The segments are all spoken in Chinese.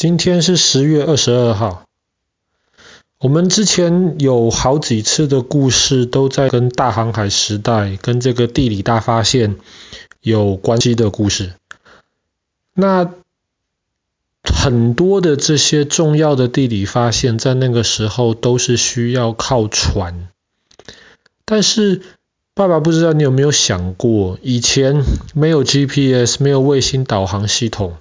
今天是十月二十二号。我们之前有好几次的故事都在跟大航海时代、跟这个地理大发现有关系的故事。那很多的这些重要的地理发现，在那个时候都是需要靠船。但是，爸爸不知道你有没有想过，以前没有 GPS，没有卫星导航系统。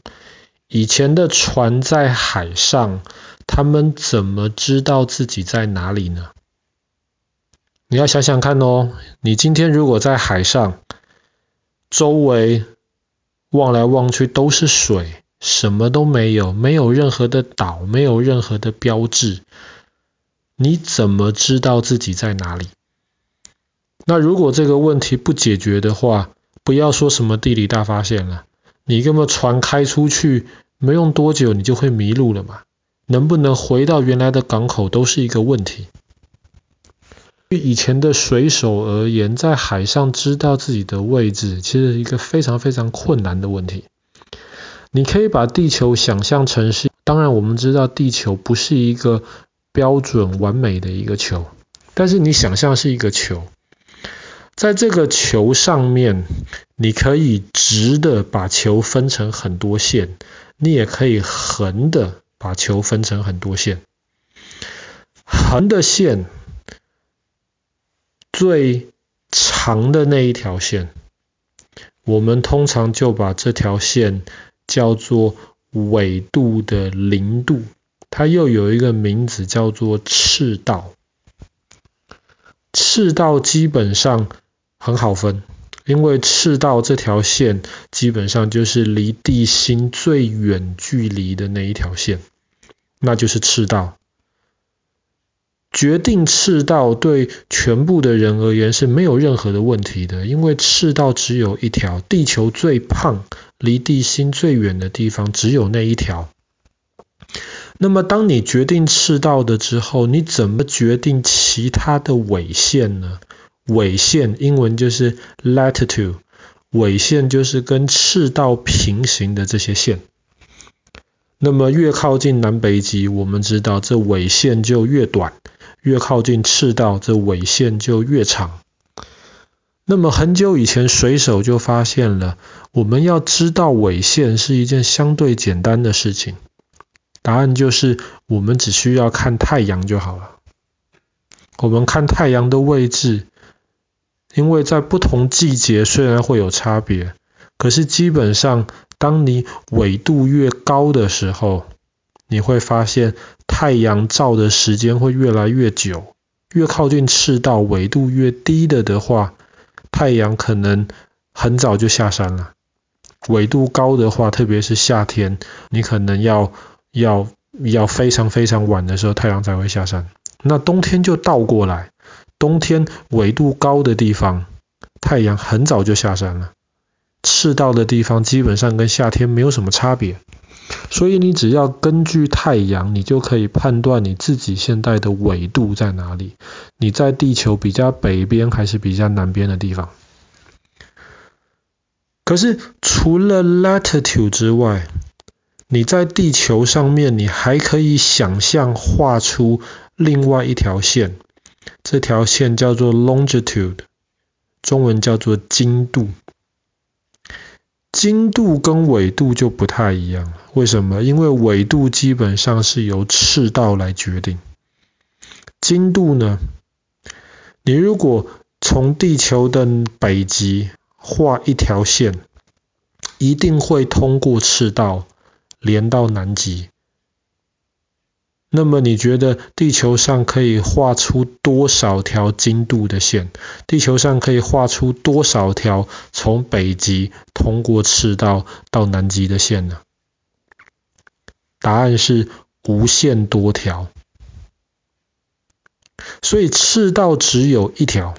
以前的船在海上，他们怎么知道自己在哪里呢？你要想想看哦，你今天如果在海上，周围望来望去都是水，什么都没有，没有任何的岛，没有任何的标志，你怎么知道自己在哪里？那如果这个问题不解决的话，不要说什么地理大发现了。你根本船开出去没用多久，你就会迷路了嘛？能不能回到原来的港口都是一个问题。对以前的水手而言，在海上知道自己的位置，其实是一个非常非常困难的问题。你可以把地球想象成是，当然我们知道地球不是一个标准完美的一个球，但是你想象是一个球。在这个球上面，你可以直的把球分成很多线，你也可以横的把球分成很多线。横的线最长的那一条线，我们通常就把这条线叫做纬度的零度，它又有一个名字叫做赤道。赤道基本上很好分，因为赤道这条线基本上就是离地心最远距离的那一条线，那就是赤道。决定赤道对全部的人而言是没有任何的问题的，因为赤道只有一条，地球最胖、离地心最远的地方只有那一条。那么当你决定赤道的之后，你怎么决定其他的纬线呢？纬线英文就是 latitude，纬线就是跟赤道平行的这些线。那么越靠近南北极，我们知道这纬线就越短；越靠近赤道，这纬线就越长。那么很久以前，水手就发现了，我们要知道纬线是一件相对简单的事情。答案就是，我们只需要看太阳就好了。我们看太阳的位置。因为在不同季节虽然会有差别，可是基本上当你纬度越高的时候，你会发现太阳照的时间会越来越久。越靠近赤道，纬度越低的的话，太阳可能很早就下山了。纬度高的话，特别是夏天，你可能要要要非常非常晚的时候，太阳才会下山。那冬天就倒过来。冬天纬度高的地方，太阳很早就下山了。赤道的地方基本上跟夏天没有什么差别，所以你只要根据太阳，你就可以判断你自己现在的纬度在哪里。你在地球比较北边还是比较南边的地方？可是除了 latitude 之外，你在地球上面，你还可以想象画出另外一条线。这条线叫做 longitude，中文叫做经度。经度跟纬度就不太一样，为什么？因为纬度基本上是由赤道来决定。经度呢？你如果从地球的北极画一条线，一定会通过赤道连到南极。那么你觉得地球上可以画出多少条经度的线？地球上可以画出多少条从北极通过赤道到南极的线呢？答案是无限多条。所以赤道只有一条，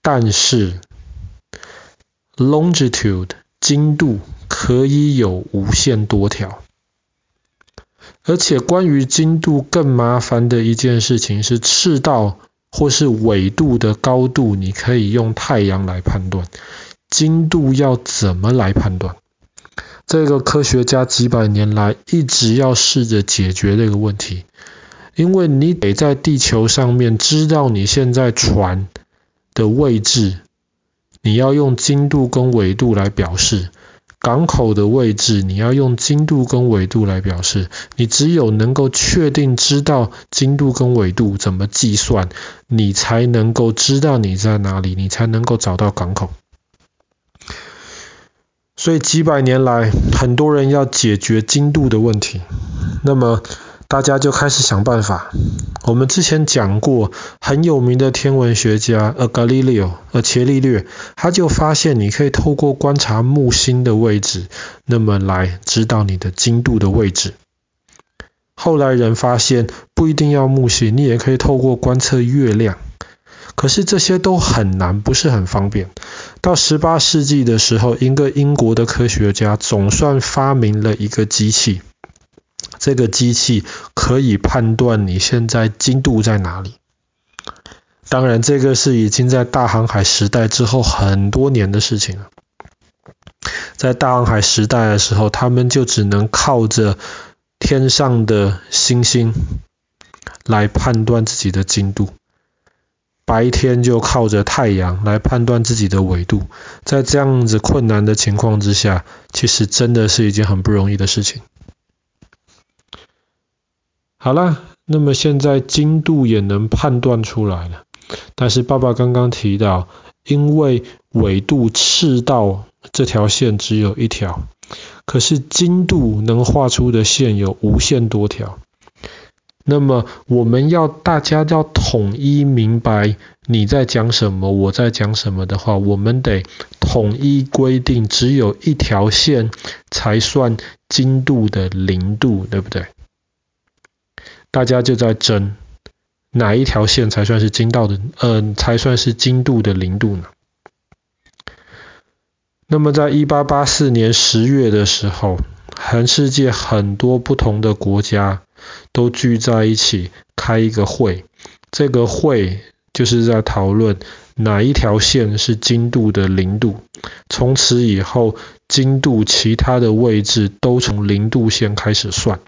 但是 longitude 经度可以有无限多条。而且关于经度更麻烦的一件事情是，赤道或是纬度的高度，你可以用太阳来判断。经度要怎么来判断？这个科学家几百年来一直要试着解决这个问题，因为你得在地球上面知道你现在船的位置，你要用经度跟纬度来表示。港口的位置，你要用经度跟纬度来表示。你只有能够确定知道经度跟纬度怎么计算，你才能够知道你在哪里，你才能够找到港口。所以几百年来，很多人要解决经度的问题，那么大家就开始想办法。我们之前讲过，很有名的天文学家呃伽利略，呃伽利略，他就发现你可以透过观察木星的位置，那么来知道你的经度的位置。后来人发现不一定要木星，你也可以透过观测月亮。可是这些都很难，不是很方便。到十八世纪的时候，一个英国的科学家总算发明了一个机器。这个机器可以判断你现在精度在哪里。当然，这个是已经在大航海时代之后很多年的事情了。在大航海时代的时候，他们就只能靠着天上的星星来判断自己的精度。白天就靠着太阳来判断自己的纬度，在这样子困难的情况之下，其实真的是一件很不容易的事情。好了，那么现在经度也能判断出来了，但是爸爸刚刚提到，因为纬度赤道这条线只有一条，可是经度能画出的线有无限多条。那么我们要大家要统一明白你在讲什么，我在讲什么的话，我们得统一规定，只有一条线才算经度的零度，对不对？大家就在争哪一条线才算是经道的，呃，才算是经度的零度呢？那么在一八八四年十月的时候，全世界很多不同的国家。都聚在一起开一个会，这个会就是在讨论哪一条线是经度的零度。从此以后，经度其他的位置都从零度线开始算。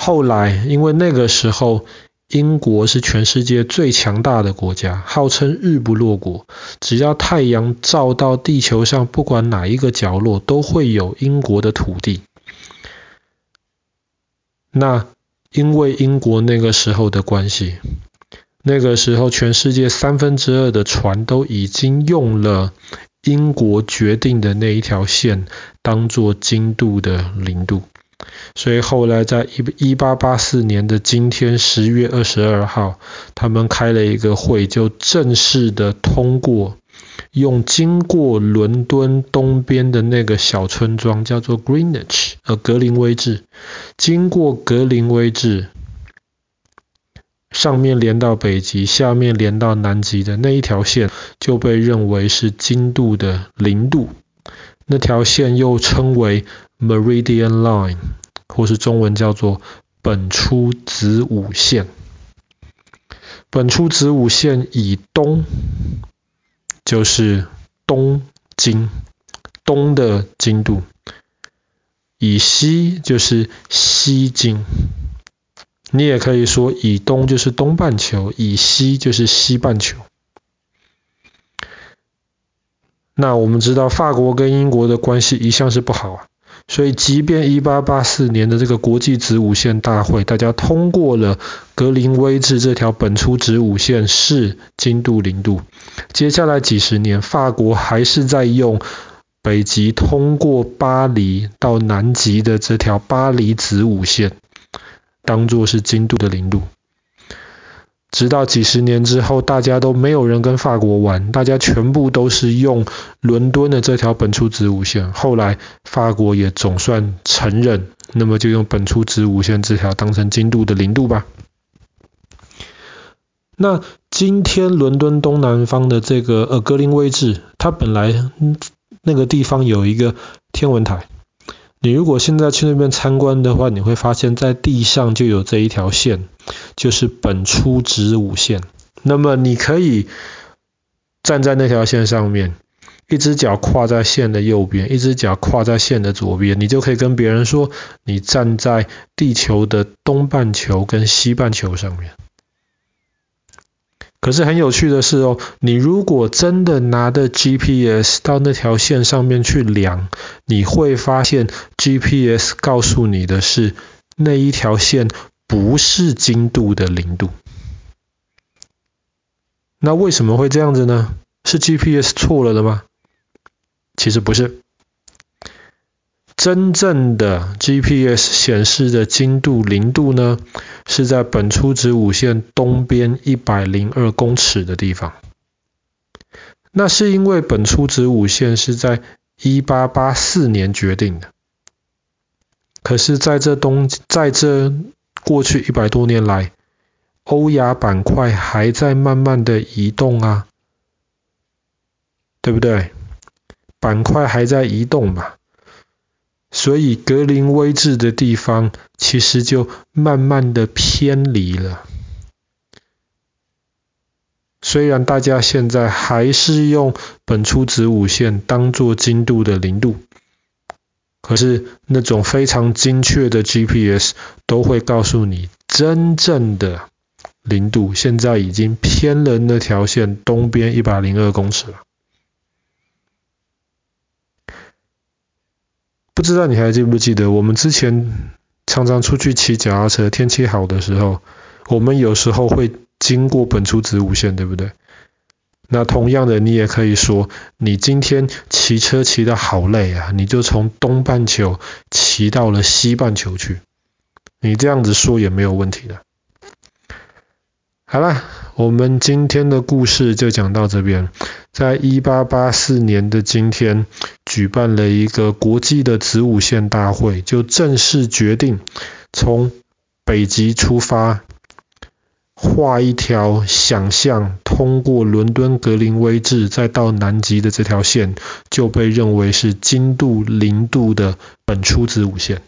后来，因为那个时候英国是全世界最强大的国家，号称日不落国，只要太阳照到地球上，不管哪一个角落，都会有英国的土地。那因为英国那个时候的关系，那个时候全世界三分之二的船都已经用了英国决定的那一条线当做经度的零度，所以后来在一一八八四年的今天十月二十二号，他们开了一个会，就正式的通过。用经过伦敦东边的那个小村庄叫做 Greenwich，呃，格林威治，经过格林威治，上面连到北极，下面连到南极的那一条线就被认为是经度的零度，那条线又称为 Meridian Line，或是中文叫做本初子午线。本初子午线以东。就是东经，东的经度，以西就是西经。你也可以说以东就是东半球，以西就是西半球。那我们知道法国跟英国的关系一向是不好啊。所以，即便一八八四年的这个国际子午线大会，大家通过了格林威治这条本初子午线是经度零度，接下来几十年，法国还是在用北极通过巴黎到南极的这条巴黎子午线，当做是经度的零度。直到几十年之后，大家都没有人跟法国玩，大家全部都是用伦敦的这条本初子午线。后来法国也总算承认，那么就用本初子午线这条当成经度的零度吧。那今天伦敦东南方的这个呃格林威治，它本来那个地方有一个天文台。你如果现在去那边参观的话，你会发现在地上就有这一条线，就是本初子午线。那么你可以站在那条线上面，一只脚跨在线的右边，一只脚跨在线的左边，你就可以跟别人说，你站在地球的东半球跟西半球上面。可是很有趣的是哦，你如果真的拿着 GPS 到那条线上面去量，你会发现 GPS 告诉你的是那一条线不是经度的零度。那为什么会这样子呢？是 GPS 错了的吗？其实不是。真正的 GPS 显示的经度零度呢，是在本初子午线东边一百零二公尺的地方。那是因为本初子午线是在一八八四年决定的。可是在这东，在这过去一百多年来，欧亚板块还在慢慢的移动啊，对不对？板块还在移动嘛。所以格林威治的地方其实就慢慢的偏离了。虽然大家现在还是用本初子午线当做经度的零度，可是那种非常精确的 GPS 都会告诉你，真正的零度现在已经偏了那条线东边一百零二公尺了。不知道你还记不记得，我们之前常常出去骑脚踏车，天气好的时候，我们有时候会经过本初子午线，对不对？那同样的，你也可以说，你今天骑车骑得好累啊，你就从东半球骑到了西半球去，你这样子说也没有问题的。好了，我们今天的故事就讲到这边。在一八八四年的今天，举办了一个国际的子午线大会，就正式决定从北极出发，画一条想象通过伦敦格林威治再到南极的这条线，就被认为是经度零度的本初子午线。